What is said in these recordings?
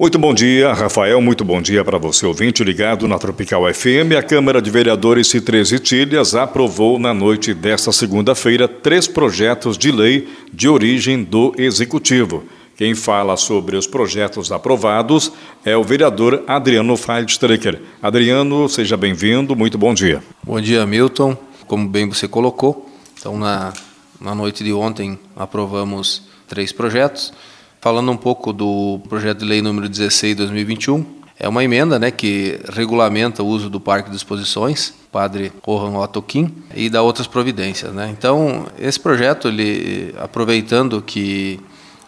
Muito bom dia, Rafael. Muito bom dia para você, ouvinte ligado na Tropical FM. A Câmara de Vereadores de Três Itilhas aprovou na noite desta segunda-feira três projetos de lei de origem do Executivo. Quem fala sobre os projetos aprovados é o vereador Adriano Feldstrecker. Adriano, seja bem-vindo. Muito bom dia. Bom dia, Milton. Como bem você colocou, então na, na noite de ontem aprovamos três projetos. Falando um pouco do projeto de lei número 16 de 2021, é uma emenda né, que regulamenta o uso do Parque de Exposições, Padre Rohan Otoquim, e dá outras providências. Né? Então, esse projeto, ele, aproveitando que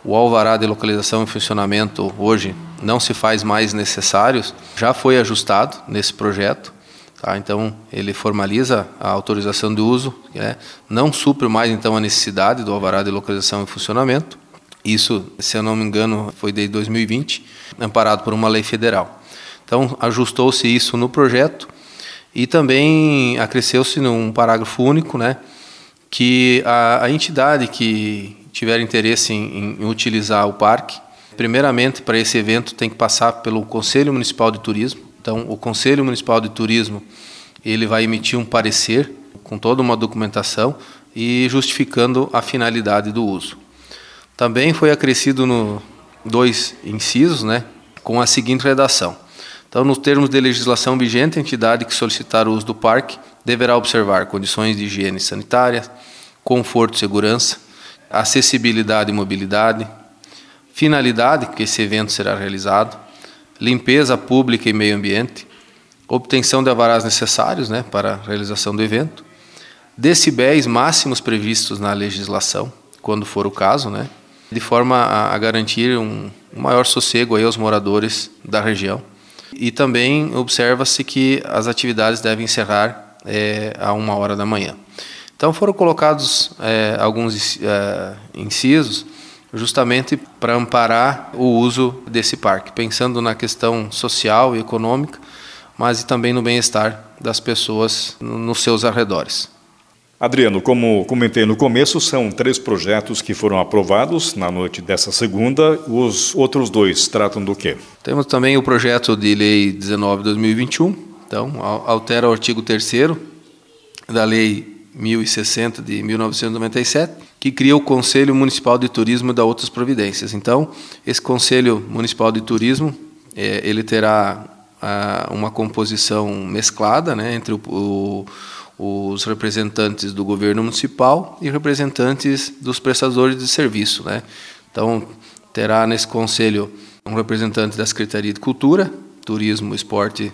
o alvará de localização e funcionamento hoje não se faz mais necessários, já foi ajustado nesse projeto. Tá? Então, ele formaliza a autorização de uso, né? não supre mais então a necessidade do alvará de localização e funcionamento. Isso, se eu não me engano, foi desde 2020, amparado por uma lei federal. Então, ajustou-se isso no projeto e também acresceu-se num parágrafo único, né, que a, a entidade que tiver interesse em, em utilizar o parque, primeiramente para esse evento tem que passar pelo Conselho Municipal de Turismo. Então, o Conselho Municipal de Turismo ele vai emitir um parecer com toda uma documentação e justificando a finalidade do uso. Também foi acrescido no dois incisos, né, com a seguinte redação. Então, nos termos de legislação vigente, a entidade que solicitar o uso do parque deverá observar condições de higiene sanitária, conforto e segurança, acessibilidade e mobilidade, finalidade que esse evento será realizado, limpeza pública e meio ambiente, obtenção de avarás necessários né, para a realização do evento, decibéis máximos previstos na legislação, quando for o caso, né, de forma a, a garantir um, maior sossego aí aos moradores da região. E também observa-se que as atividades devem encerrar é, a uma hora da manhã. Então foram colocados é, alguns é, incisos justamente para amparar o uso desse parque, pensando na questão social e econômica, mas também no bem-estar das pessoas nos seus arredores. Adriano, como comentei no começo, são três projetos que foram aprovados na noite dessa segunda. Os outros dois tratam do quê? Temos também o projeto de lei 19/2021. Então, altera o artigo 3 da lei 1060 de 1997, que cria o Conselho Municipal de Turismo dá outras providências. Então, esse Conselho Municipal de Turismo, é, ele terá ah, uma composição mesclada, né, entre o os representantes do governo municipal e representantes dos prestadores de serviço. Né? Então, terá nesse conselho um representante da Secretaria de Cultura, Turismo, Esporte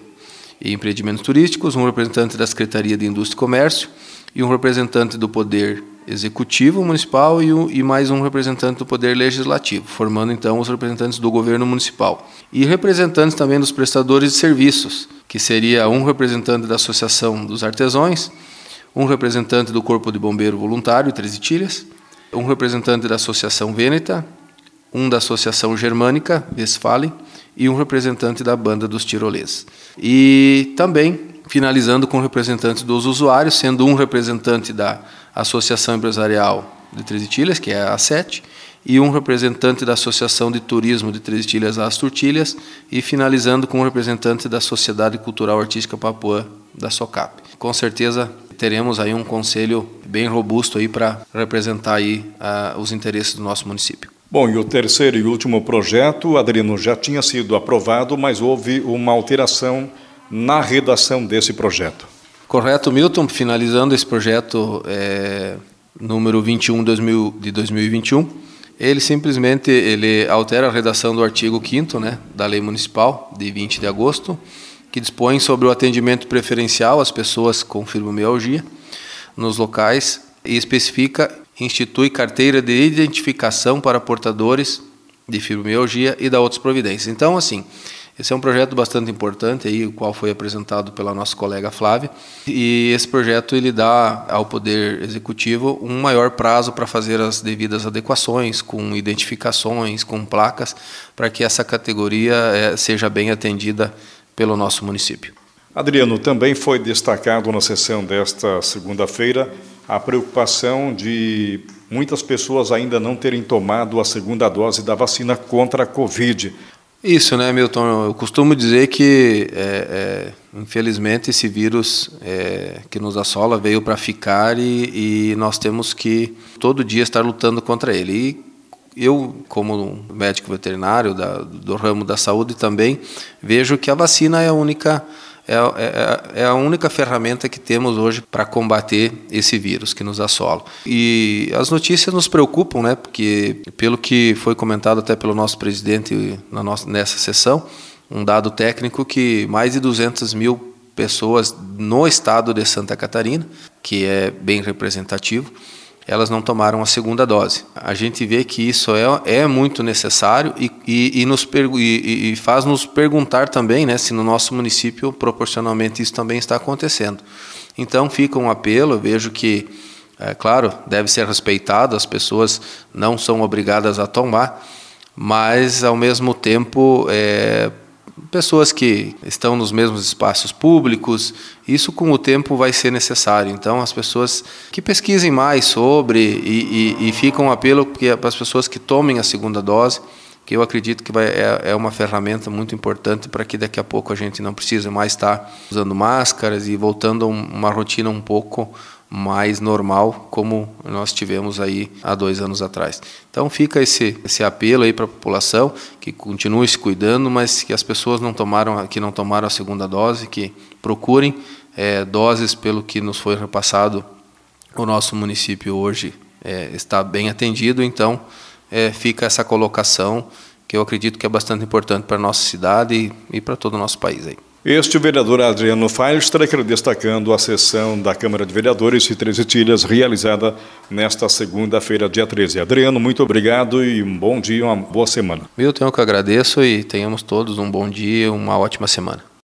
e Empreendimentos Turísticos, um representante da Secretaria de Indústria e Comércio e um representante do Poder Executivo Municipal e, e, mais um representante do Poder Legislativo, formando então os representantes do governo municipal. E representantes também dos prestadores de serviços, que seria um representante da Associação dos Artesãos, um representante do Corpo de Bombeiro Voluntário, Três Itilhas, um representante da Associação Vêneta, um da Associação Germânica, Westfalen, e um representante da Banda dos Tirolês. E também finalizando com representantes dos usuários, sendo um representante da Associação Empresarial de Três Itilhas, que é a A7, e um representante da Associação de Turismo de Três Itilhas, As Turtilhas, e finalizando com um representante da Sociedade Cultural Artística Papuã, da SOCAP. Com certeza teremos aí um conselho bem robusto aí para representar aí uh, os interesses do nosso município. Bom, e o terceiro e último projeto, Adriano, já tinha sido aprovado, mas houve uma alteração na redação desse projeto. Correto, Milton. Finalizando esse projeto é, número 21 de 2021, ele simplesmente ele altera a redação do artigo 5 né, da Lei Municipal, de 20 de agosto, que dispõe sobre o atendimento preferencial às pessoas com fibromialgia nos locais e especifica, institui carteira de identificação para portadores de fibromialgia e dá outras providências. Então, assim, esse é um projeto bastante importante aí, o qual foi apresentado pela nossa colega Flávia, e esse projeto ele dá ao poder executivo um maior prazo para fazer as devidas adequações, com identificações, com placas, para que essa categoria é, seja bem atendida pelo nosso município. Adriano, também foi destacado na sessão desta segunda-feira a preocupação de muitas pessoas ainda não terem tomado a segunda dose da vacina contra a Covid. Isso, né, Milton? Eu costumo dizer que, é, é, infelizmente, esse vírus é, que nos assola veio para ficar e, e, nós temos que todo dia estar lutando contra ele. E eu, como médico veterinário da, do ramo da saúde, também vejo que a vacina é a única é, é, é, a única ferramenta que temos hoje para combater esse vírus que nos assola. E as notícias nos preocupam, né? Porque, pelo que foi comentado até pelo nosso presidente na nossa, nessa sessão, um dado técnico que mais de 200 mil pessoas no estado de Santa Catarina, que é bem representativo, elas não tomaram a segunda dose. A gente vê que isso é, é muito necessário e, e, e nos e, e, faz nos perguntar também né, se no nosso município proporcionalmente isso também está acontecendo. Então fica um apelo, eu vejo que, é, claro, deve ser respeitado, as pessoas não são obrigadas a tomar, mas ao mesmo tempo é, pessoas que estão nos mesmos espaços públicos, isso com o tempo vai ser necessário. Então, as pessoas que pesquisem mais sobre e, e, e ficam um apelo para as pessoas que tomem a segunda dose, que eu acredito que vai, é, é uma ferramenta muito importante para que daqui a pouco a gente não precise mais estar usando máscaras e voltando a uma rotina um pouco mais normal, como nós tivemos aí há dois anos atrás. Então fica esse, esse apelo aí para a população que continue se cuidando, mas que as pessoas não tomaram, que não tomaram a segunda dose, que procurem é, doses pelo que nos foi repassado. O nosso município hoje é, está bem atendido, então é, fica essa colocação que eu acredito que é bastante importante para a nossa cidade e, e para todo o nosso país aí. Este vereador Adriano Feilstra destacando a sessão da Câmara de Vereadores de Três Itilhas, realizada nesta segunda-feira, dia 13. Adriano, muito obrigado e um bom dia, uma boa semana. Eu tenho que agradeço e tenhamos todos um bom dia, uma ótima semana.